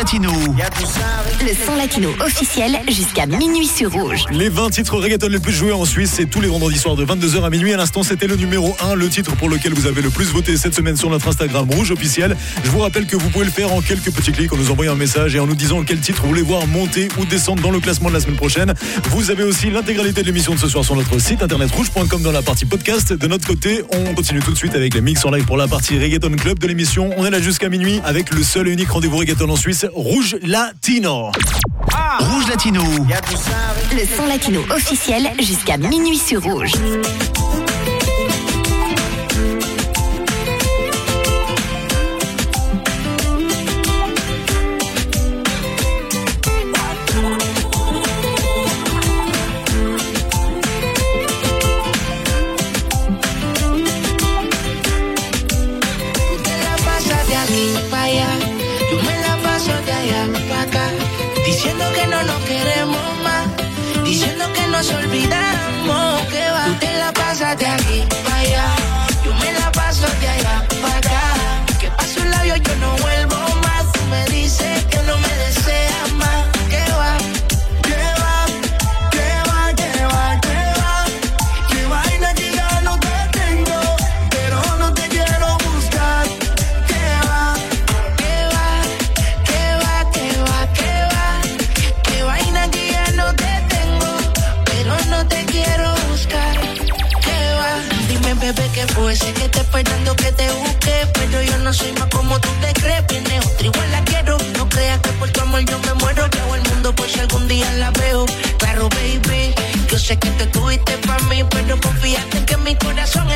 Le son latino officiel jusqu'à minuit sur Rouge. Les 20 titres reggaeton les plus joués en Suisse, c'est tous les vendredis soirs de 22h à minuit. À l'instant, c'était le numéro 1, le titre pour lequel vous avez le plus voté cette semaine sur notre Instagram Rouge officiel. Je vous rappelle que vous pouvez le faire en quelques petits clics en nous envoyant un message et en nous disant quel titre vous voulez voir monter ou descendre dans le classement de la semaine prochaine. Vous avez aussi l'intégralité de l'émission de ce soir sur notre site internet rouge.com dans la partie podcast. De notre côté, on continue tout de suite avec les mix en live pour la partie reggaeton club de l'émission. On est là jusqu'à minuit avec le seul et unique rendez-vous reggaeton en Suisse, Rouge Latino. Rouge Latino. Le son latino officiel jusqu'à minuit sur Rouge. no soy más como tú te crees. Viene otra igual la quiero. No creas que por tu amor yo me muero. Llevo el mundo por si algún día la veo. Claro, baby. Yo sé que te tuviste para mí, pero confíate que mi corazón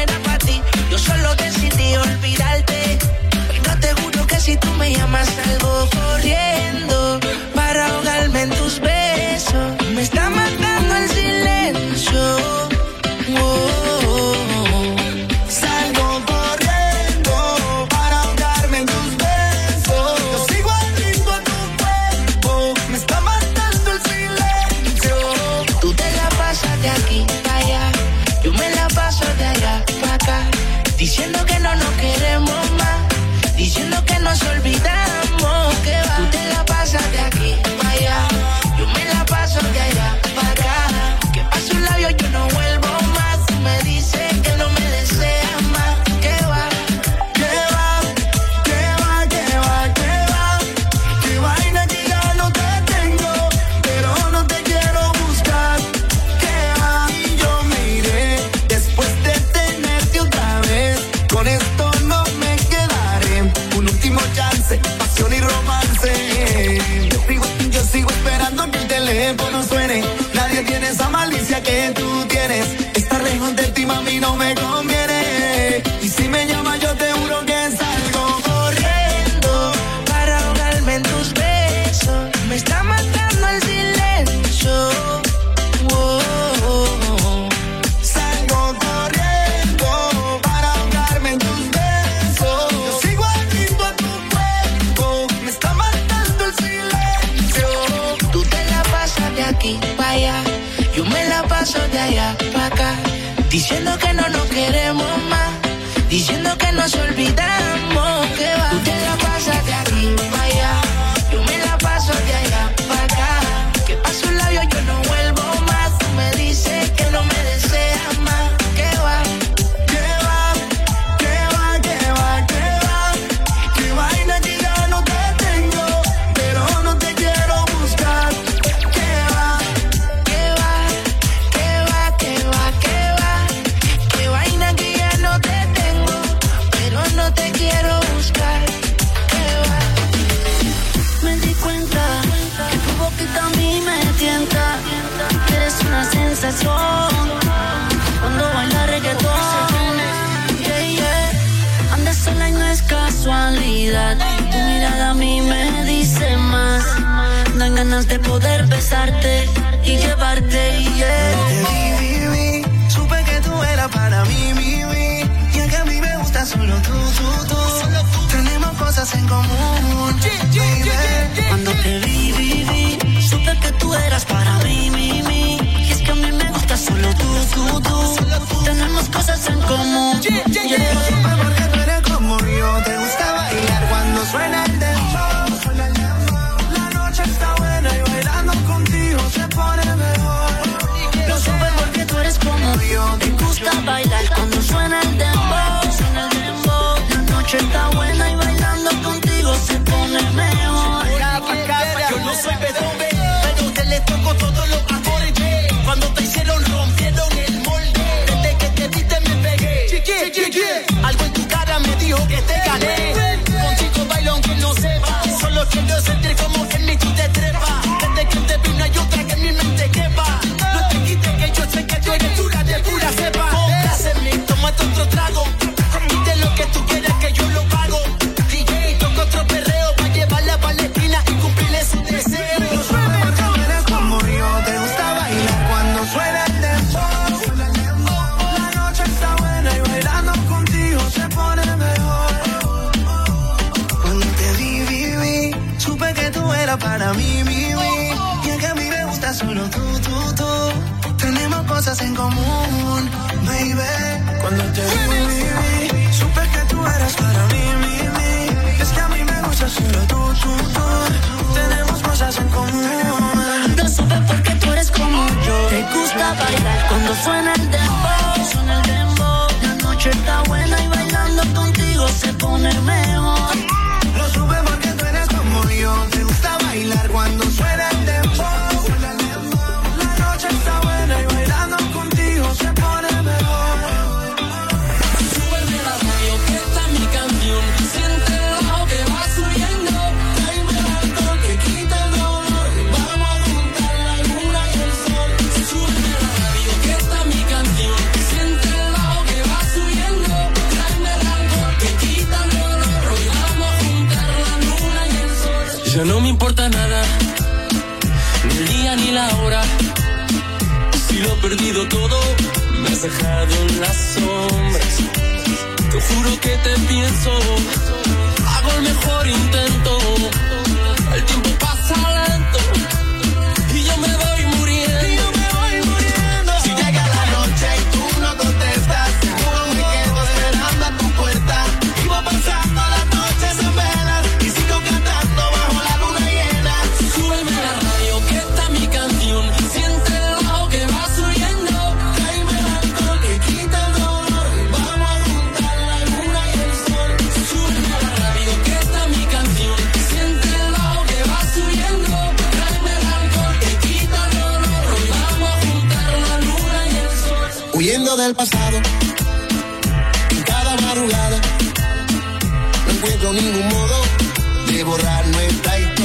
dejado en las sombras. Te juro que te pienso, hago el mejor intento. modo de borrar nuestra historia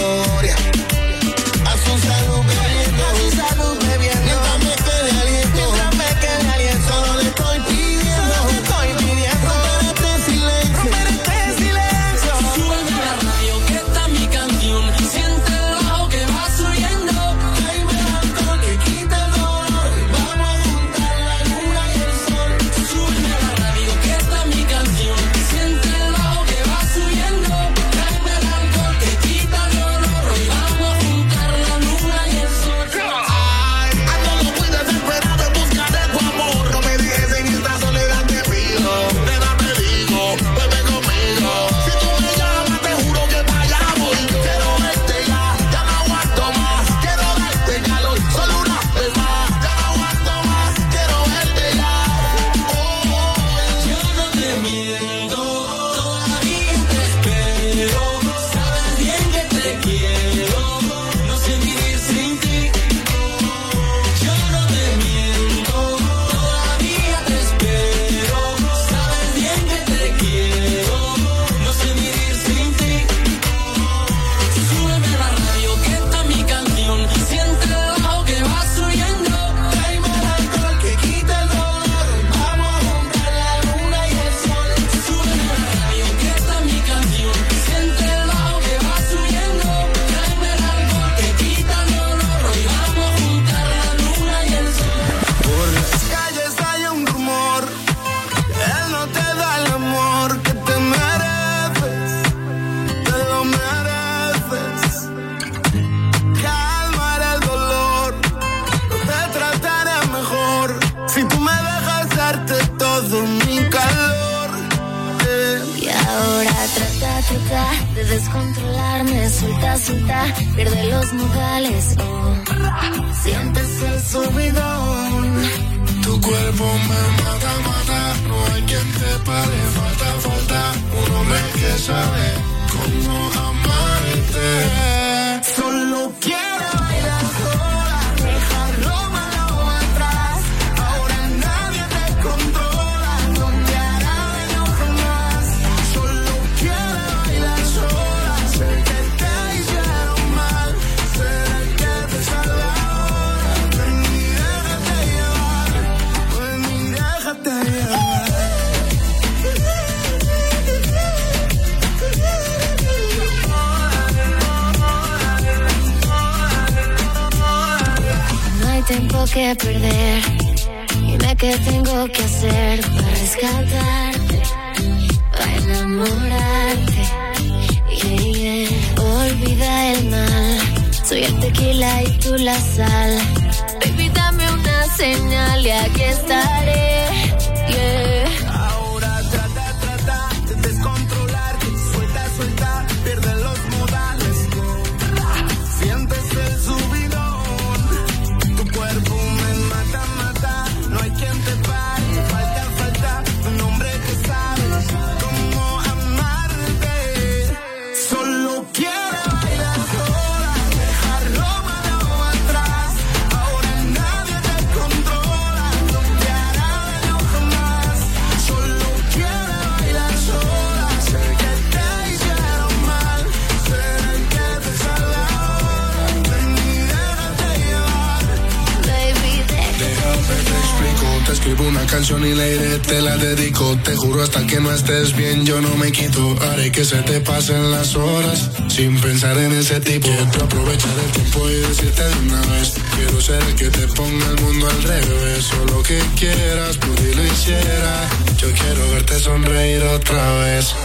estés bien, yo no me quito. Haré que se te pasen las horas sin pensar en ese tipo. Quiero aprovechar el tiempo y decirte de una vez. Quiero ser el que te ponga el mundo al revés. O lo que quieras, por lo hiciera. Yo quiero verte sonreír otra vez.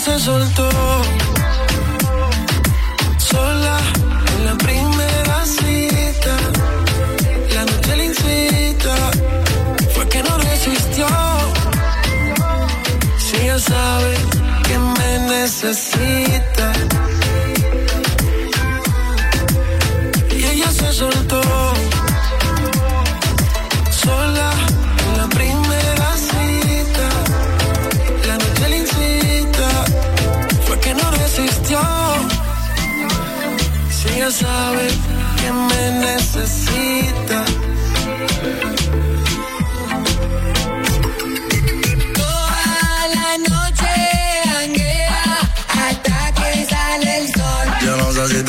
se soltó. Sola en la primera cita. La noche le incita. Fue que no resistió. Si ya sabe que me necesita.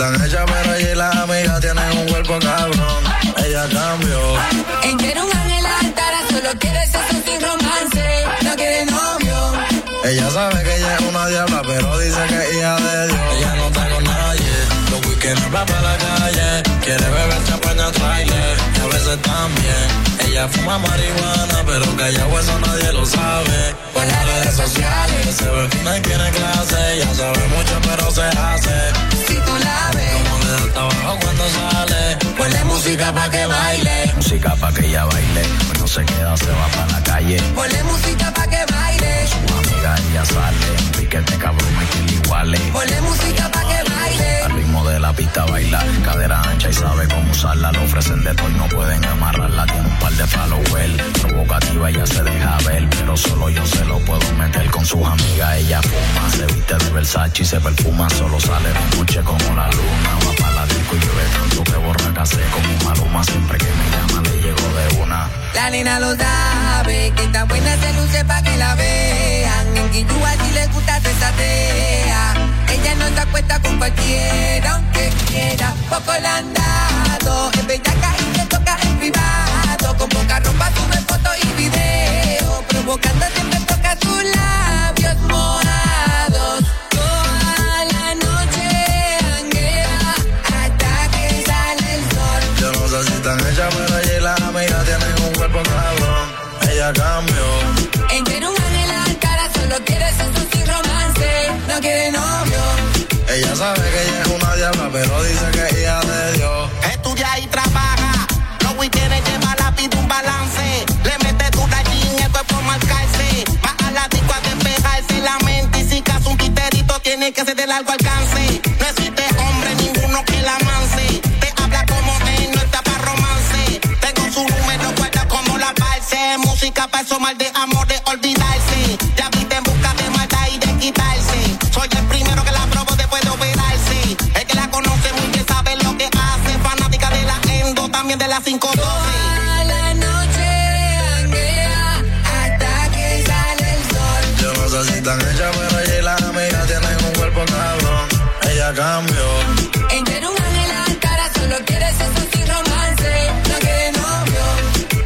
Están hechas, pero ella y las amigas tienen un cuerpo cabrón. Ella cambió. Ella un ángel altara, solo quiere sexo sin romance. No quiere novio. Ella sabe que ella es una diabla, pero dice que es hija de Dios. Ella no está con nadie. Los weekends va para la calle. Quiere beber champaña trailer. Y a veces también. Ella fuma marihuana, pero callado eso nadie lo sabe. Por las redes sociales. Se ve fina y tiene clase. Ella sabe mucho, pero se hace. Trabajo cuando sale. Ponle música pa' que baile. música pa' que ella baile. Pues no se queda, se va para la calle. ponle música Versace se perfuma, solo sale de noche como la luna. Va para la disco y llueve tanto que borra sé como maluma. Siempre que me llama le llego de una. La nena lo sabe, que tan buena se luce pa' que la vean. En Quillúa si le gusta se satea. Ella no se acuesta con cualquiera, aunque quiera. Poco le han dado, es bellaca y le toca en privado. Con poca ropa sube fotos y video. Provocando siempre toca sus labios No quiere novio. Ella sabe que ella es una diabla, pero dice que es hija de Dios. Estudia y trabaja. Los weekends lleva la vida un balance. Le mete dura allí en el cuerpo marcarse. Va a la disco a despejarse la mente. Y si caso un titerito tiene que ser de largo alcance. No existe hombre ninguno que la manse. Te habla como él, no está para romance. Tengo su número, guarda como la parce. Música para eso mal de amor también de la 512. Toda la noche hasta que sale el sol. Yo no sé si están hechas, pero ella y las amigas tienen un cuerpo cabrón. Ella cambió. Ella un ángel altara, solo quiere sexo sin romance. No quiere novio.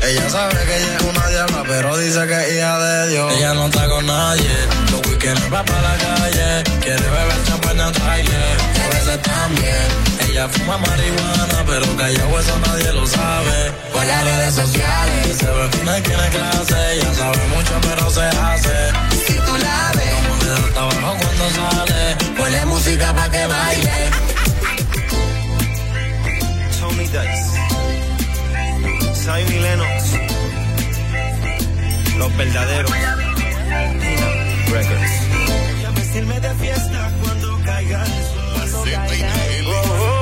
Ella sabe que ella es una diabla, pero dice que es hija de Dios. Ella no está con nadie. Los weekends va para la calle. Quiere beber champaña trailer. A veces también. Ella fuma marihuana, pero callado eso nadie lo sabe. Por las redes sociales. Se ve fina y tiene clase. Ella sabe mucho, pero se hace. Si tú la ves, Como le da trabajo cuando sale. Ponle música pa' que baile. Tony Dice, Zion y Lennox, los verdaderos. Records. Ya vestirme de fiesta cuando caiga el sol. Oh, oh, oh, oh.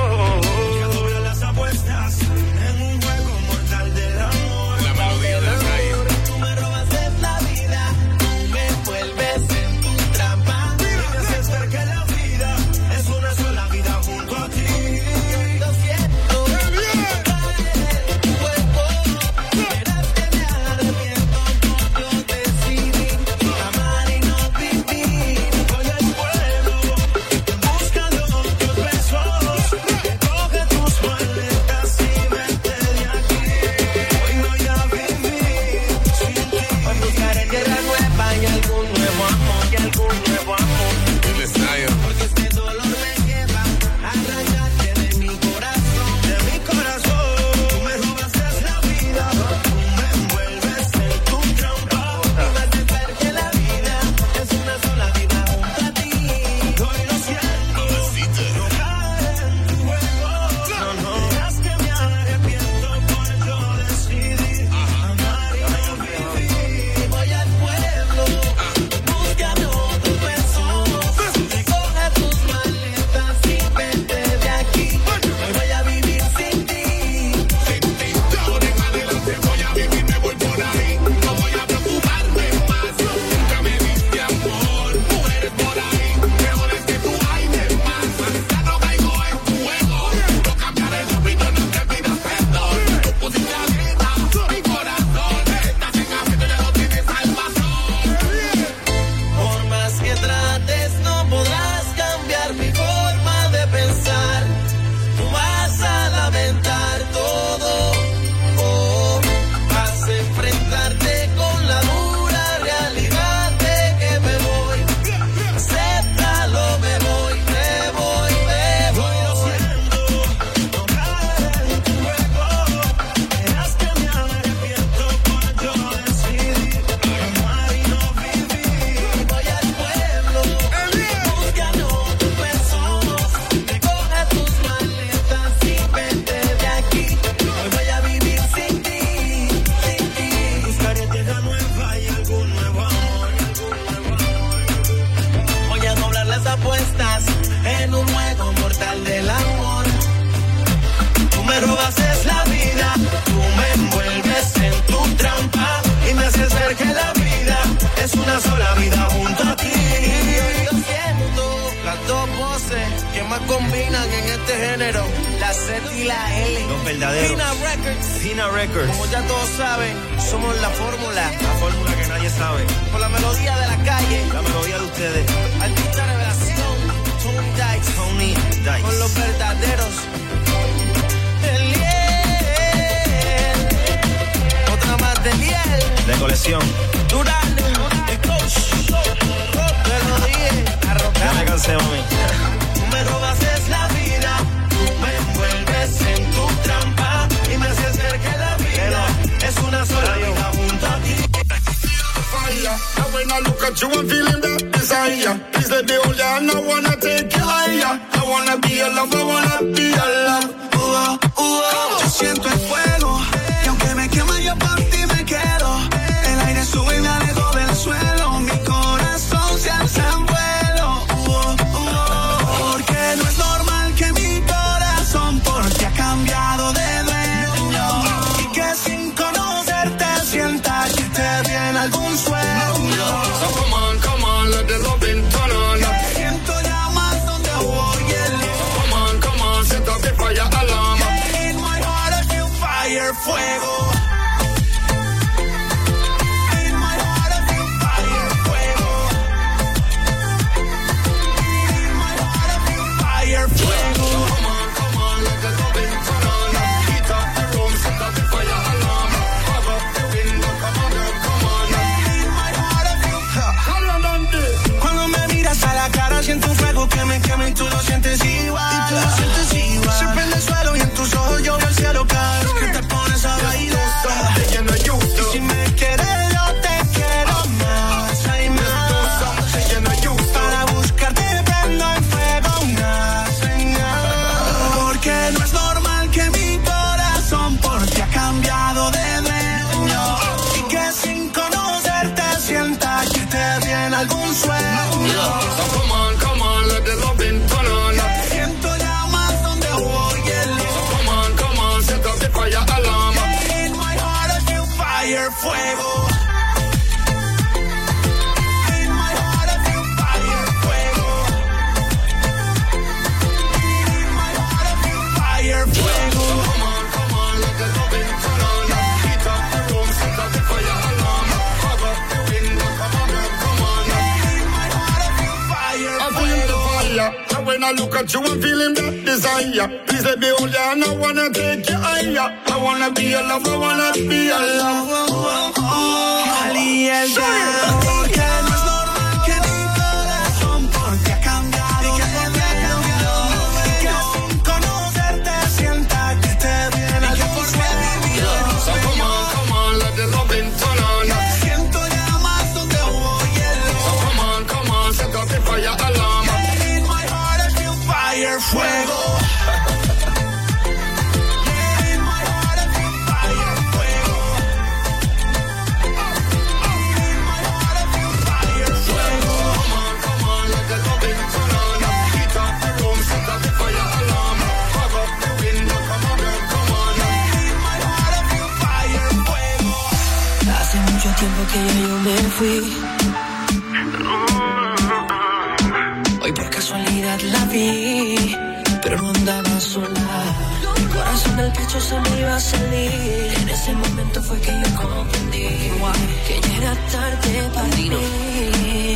I look at you, I'm feeling that desire. Please let me hold you, and I wanna take you higher. I wanna be your lover, I wanna be your lover. Oh, oh, oh. fui. Hoy por casualidad la vi, pero no andaba sola. Mi corazón del pecho se me iba a salir. En ese momento fue que yo comprendí que ya era tarde para mí.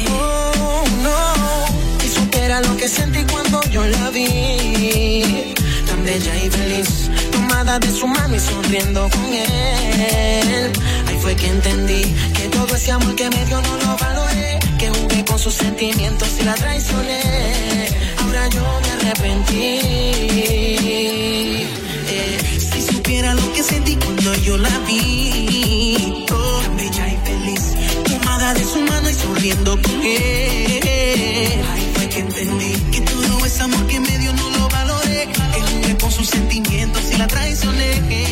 Oh, no. Y supera lo que sentí cuando yo la vi. Tan bella y feliz, tomada de su mano y sonriendo con él. Ahí fue que entendí todo ese amor que me dio no lo valoré. Que jugué con sus sentimientos y la traicioné. Ahora yo me arrepentí. Eh, si supiera lo que sentí cuando yo la vi. Oh, bella y feliz. Tomada de su mano y sonriendo con él. Ahí fue que entendí que todo ese amor que me dio no lo valoré. Que jugué con sus sentimientos y la traicioné.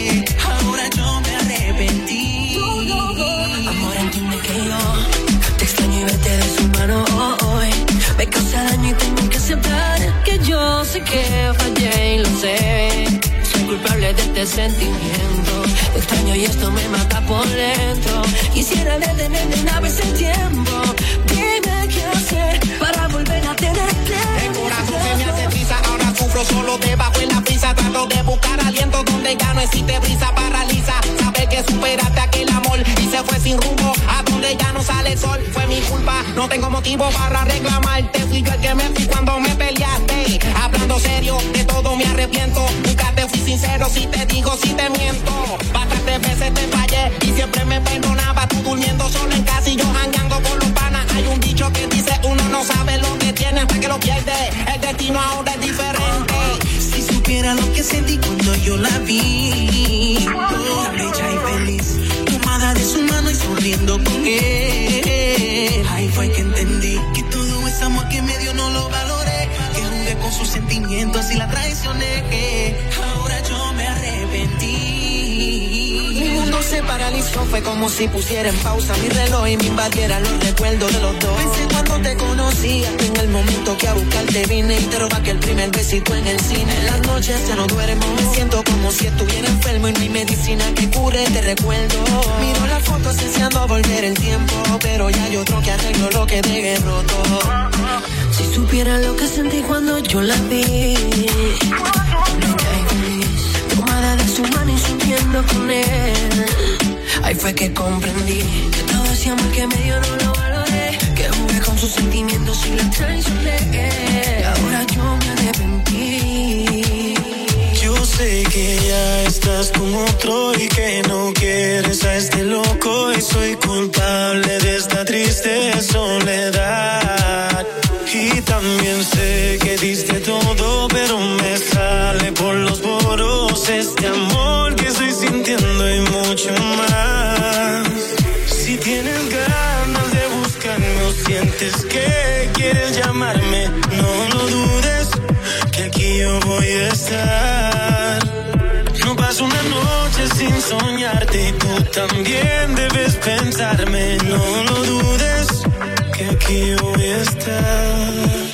sé que fallé y lo sé. Soy culpable de este sentimiento. Extraño y esto me mata por dentro. Quisiera detenerme una vez el tiempo. Dime qué hacer para volver a tenerte. El corazón se me hace prisa, ahora sufro solo debajo en la prisa. Trato de buscar aliento donde ya no existe brisa. Paraliza, sabe que superaste aquel amor y se fue sin rumbo a donde ya no sale el sol. Fue mi culpa, no tengo motivo para reclamarte. Fui yo el que me fui cuando me peleé Hablando serio, de todo me arrepiento. Nunca te fui sincero si te digo, si te miento. Bastantes veces te fallé y siempre me perdonaba. Tú durmiendo solo en casa y yo jangueando con los panas. Hay un dicho que dice uno no sabe lo que tiene hasta que lo pierde. El destino ahora es diferente. Si supiera lo que sentí cuando yo la vi, toda bella y feliz, tomada de su mano y sonriendo con él. Ahí fue que entendí que todo ese amor que me dio no lo valoré, con sus sentimientos y la traicioné. Ahora yo me arrepentí. Se paralizó, fue como si pusiera en pausa mi reloj y me invadiera los recuerdos de los dos. Pensé cuando te conocía, en el momento que a buscarte vine y te roba que el primer besito en el cine. En las noches ya no duermo, me siento como si estuviera enfermo y no hay medicina que cure, te recuerdo. Miro las fotos deseando volver el tiempo, pero ya hay otro que arreglo lo que dejé roto. Si supiera lo que sentí cuando yo la vi, con él. Ahí fue que comprendí que todo ese amor que me dio no lo valoré, que jugué con sus sentimientos y la traicioné. Y ahora yo me arrepentí. Yo sé que ya estás con otro y que no quieres a este loco y soy culpable de esta triste soledad. También sé que diste todo, pero me sale por los poros este amor que estoy sintiendo y mucho más. Si tienes ganas de buscarme o sientes que quieres llamarme, no lo dudes, que aquí yo voy a estar. No paso una noche sin soñarte y tú también debes pensarme, no lo dudes, que aquí voy a estar.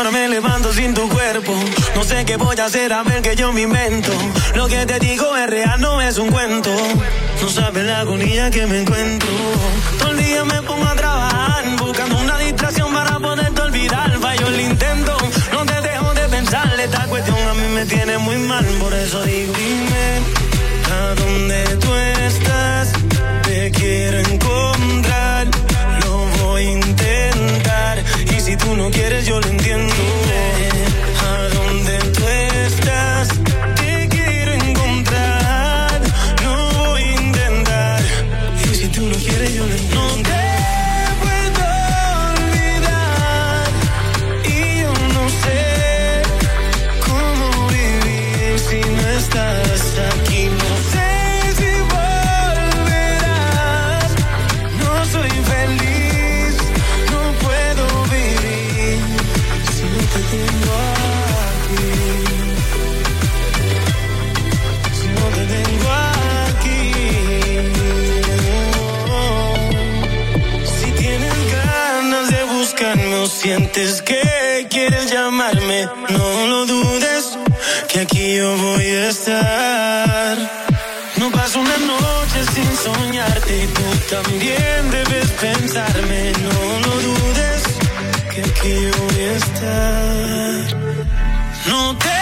Ahora me levanto sin tu cuerpo. No sé qué voy a hacer a ver que yo me invento. Lo que te digo es real, no es un cuento. No sabes la agonía que me encuentro. Todo el día me pongo a trabajar, buscando una distracción para poderte olvidar. Fallo el intento, no te dejo de pensar. Esta cuestión a mí me tiene muy mal, por eso digo, dime a dónde tú estás. Te quiero encontrar, tú no quieres, yo lo entiendo. Que aquí yo voy a estar. No paso una noche sin soñarte y tú también debes pensarme, no lo dudes, que aquí yo voy a estar. No te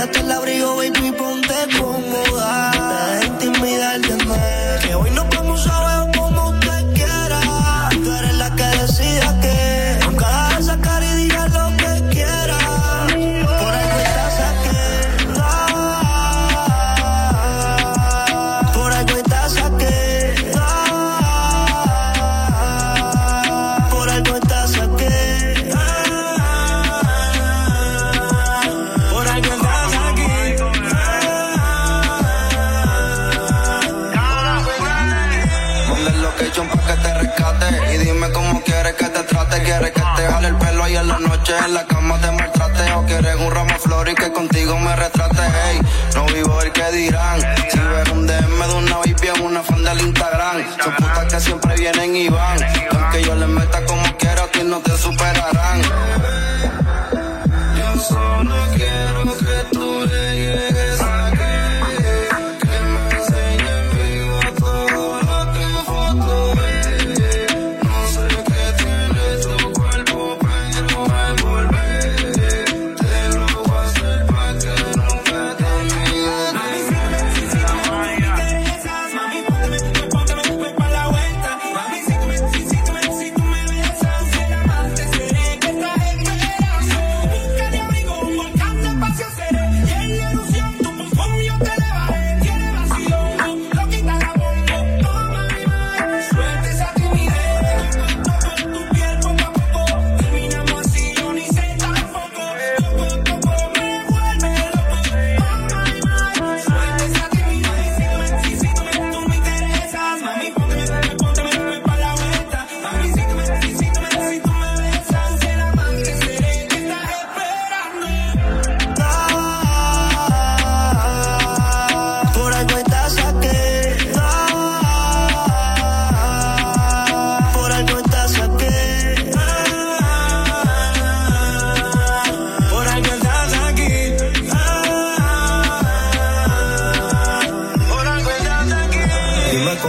Quítate el abrigo, baby, en la cama te maltrate o quieres un ramo flor y que contigo me retrate. No vivo el que dirán. Si ves un DM de una VIP en una fan del Instagram, son putas que siempre vienen y van. Aunque yo les meta como quiera, a ti no te superarán. Yo solo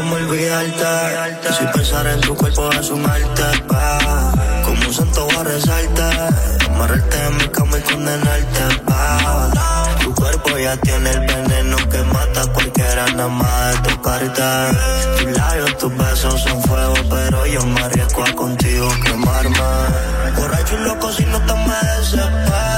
olvidarte. Si pensar en tu cuerpo es un arte, pa. Como un santo voy a rezarte. Amarrarte en mi cama y condenarte, pa. Tu cuerpo ya tiene el veneno que mata a cualquiera nada más de tocarte. Tus labios, tus besos son fuego, pero yo me arriesgo a contigo quemarme. Borracho y loco si no te me desespero.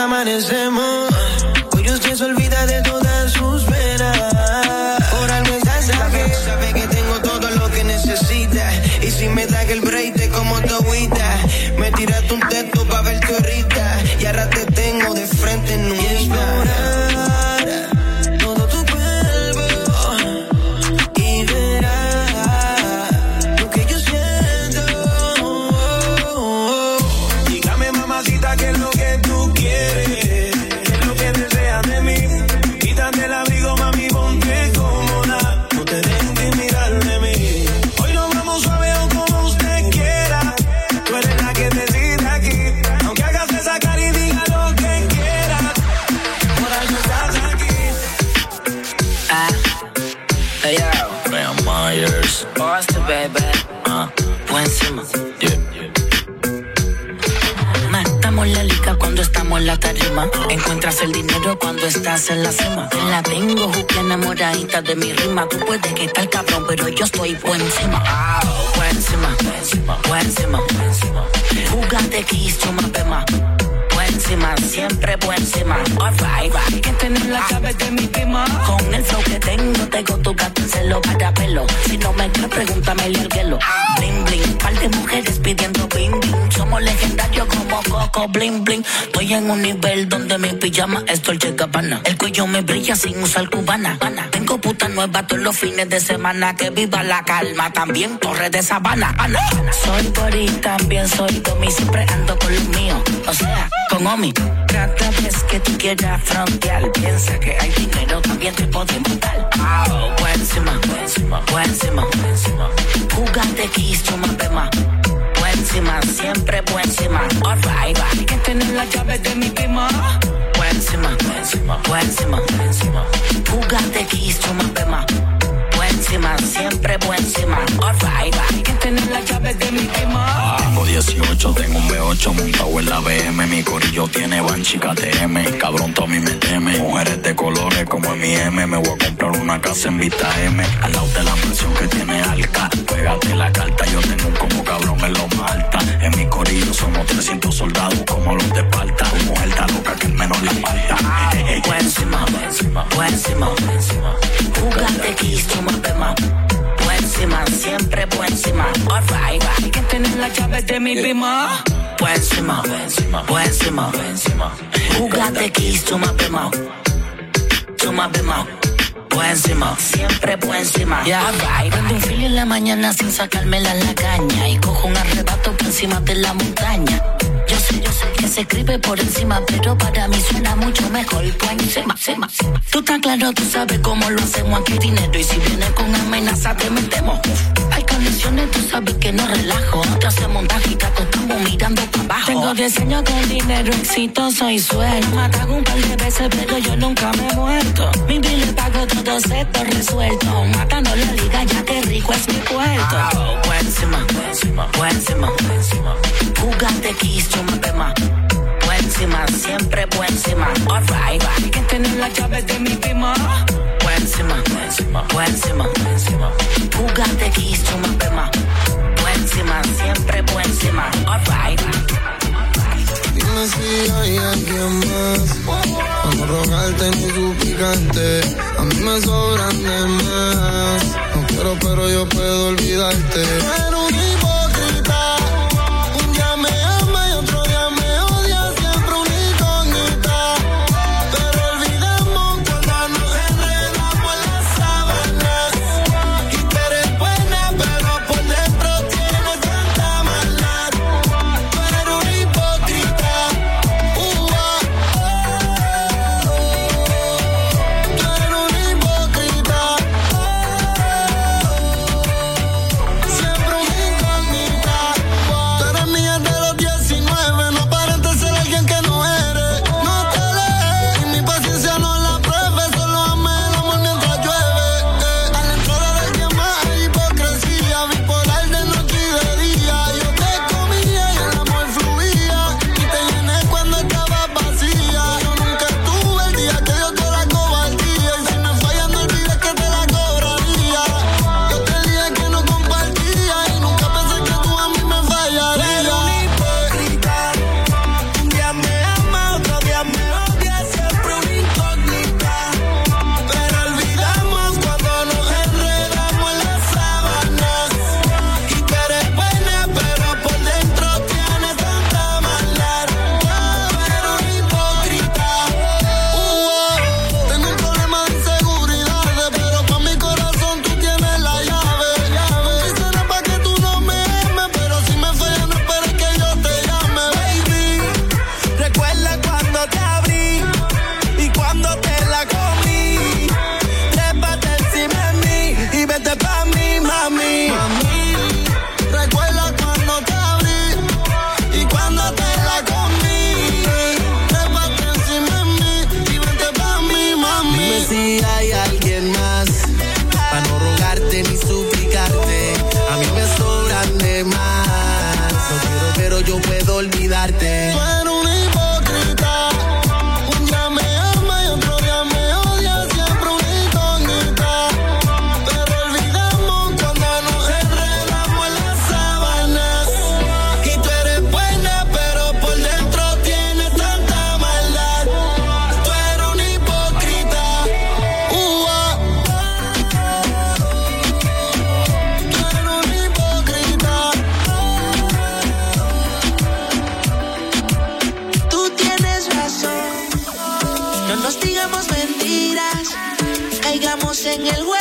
Amanecemos. Hoy usted se olvida Encuentras el dinero cuando estás en la cima. La tengo juque enamoradita de mi rima. Tú puedes que estar cabrón, pero yo estoy por encima. Ah, por encima, por encima, por encima. Jugate que hizo más siempre por encima. Alright, hay que tener la llave de mi prima. Con el flow que tengo, tengo tu gato en celo para pelo. Si no me crees, pregúntame el hielo. Bling, bling, par de mujeres pidiendo bling, bling. Somos legendarios como Coco, bling, bling. Estoy en un nivel donde mi pijama es Dolce Gabbana. El cuello me brilla sin usar cubana. Tengo puta nueva todos los fines de semana. Que viva la calma, también torre de sabana. Ana. Soy body, también soy domi, siempre ando con los míos. O sea, con Omi. Cada vez que tú quieras frontear, piensa que hay dinero, también te podemos dar. Oh, buen encima, buen encima, buen encima, buen encima. Jugate tú más más. Buen encima, siempre buen encima. Alright, hay que tener la llave de mi prima. Buen encima, buen encima, buen encima, buen encima. Jugate más más. Buen encima, siempre buen encima. Alright, hay que tener la llave de mi prima. Tengo 18, tengo un B8 montado en la BM. Mi corillo tiene Banshee KTM. Cabrón, Tommy me teme. Mujeres de colores como en mi M. Me voy a comprar una casa en Vista M. Al lado de la mansión que tiene Alca. Pégate la carta, yo tengo un como cabrón en lo más alta. En mi corillo somos 300 soldados como los de. Tu mujer está loca que el menos la falta. Encima, buen encima, buen encima, buen encima. Jugate keys, tú más. Buen encima, siempre buen encima. Alright, hay que tener la llave de mi prima. Buen encima, buen encima, buen encima, encima. Jugate keys, tú más más. Tú más más. Buen encima, siempre buen encima. Ya, right. Prendo un filo en la mañana sin sacármela en la caña. Y cojo un arrebato por encima de la montaña. Yo sé, yo sé que se escribe por encima, pero para mí suena mucho mejor. Encima, encima, encima. Tú estás claro, tú sabes cómo lo hacemos aquí dinero. Y si viene con amenaza, te metemos. Hay condiciones, tú sabes que no relajo. Te hacemos un tajita, estamos mirando para abajo. Tengo 10 años con dinero exitoso y suelto. Matan un par de veces, pero yo nunca me he muerto. Mi bill le pago todo esto resuelto. Matando la liga, ya que rico es mi puerto. Buen encima, buen encima, buen encima, buen encima. Jugate keys, tú más más. Buen encima, siempre buen encima. Alright, que tener la llave de mi prima. Buen encima, buen encima, buen encima, buen encima. Jugate keys, tú más más. Buen encima, siempre buen encima. Alright. Dime si hay alguien más. A no rogarte ni suplicarte. A mí me sobran de más. No quiero, pero yo puedo olvidarte. En el hueco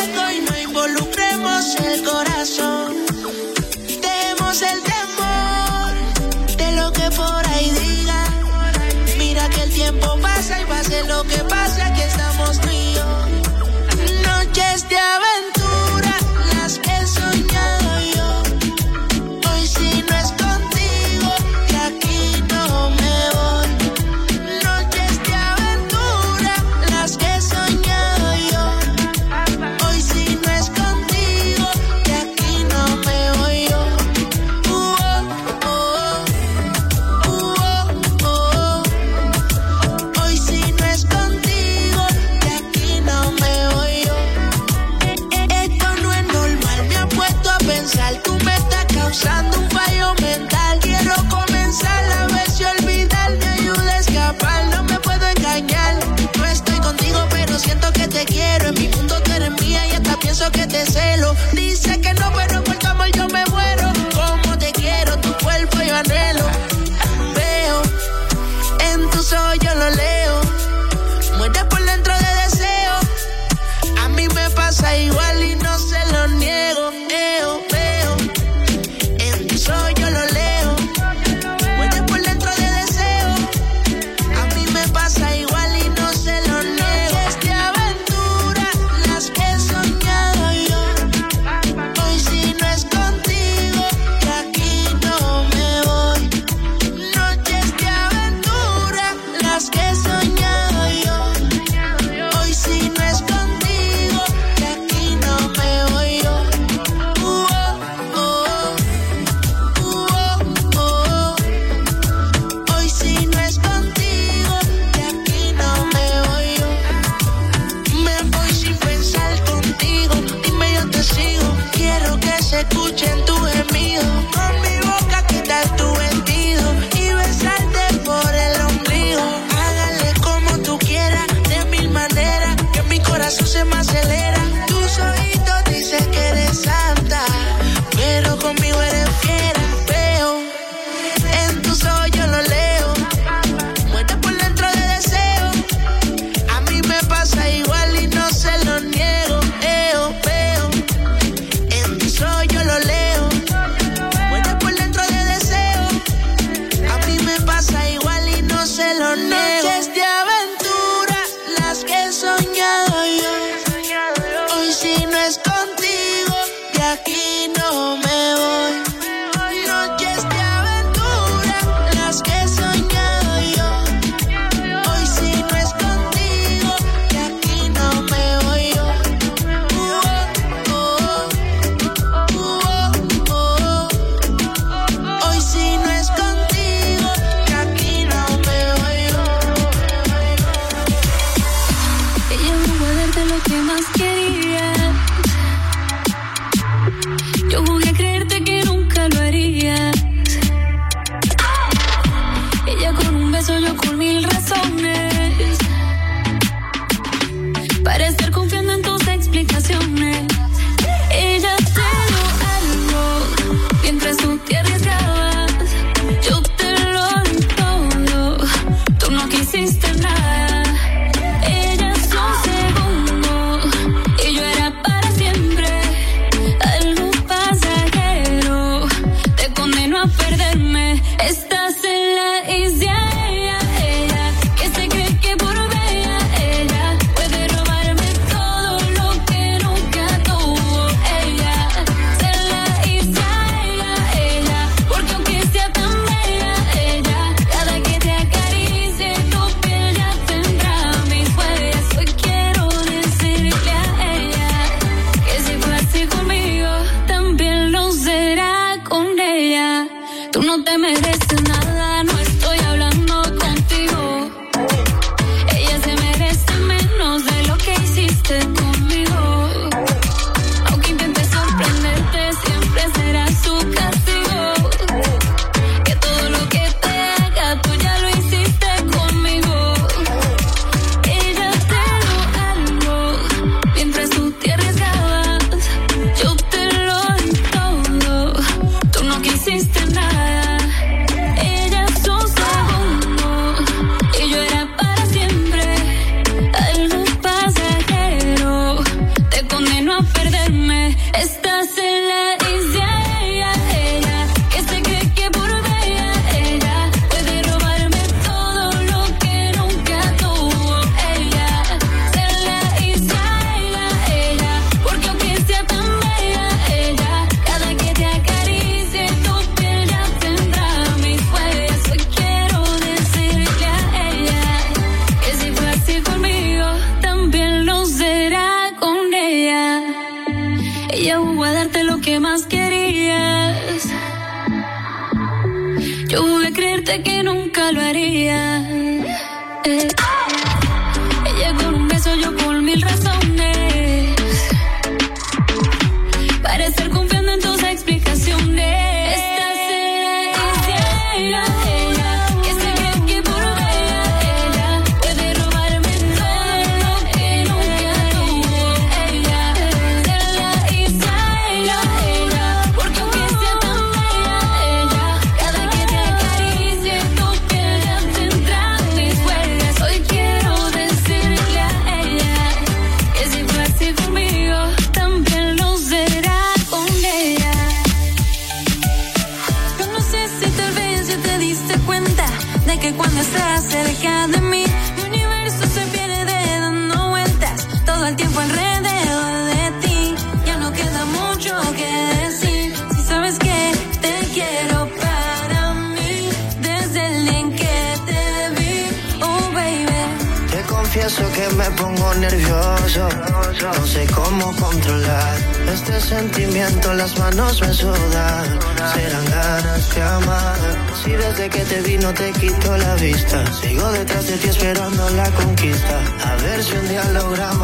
no te quito la vista. Sigo detrás de ti esperando la conquista. A ver si un día logramos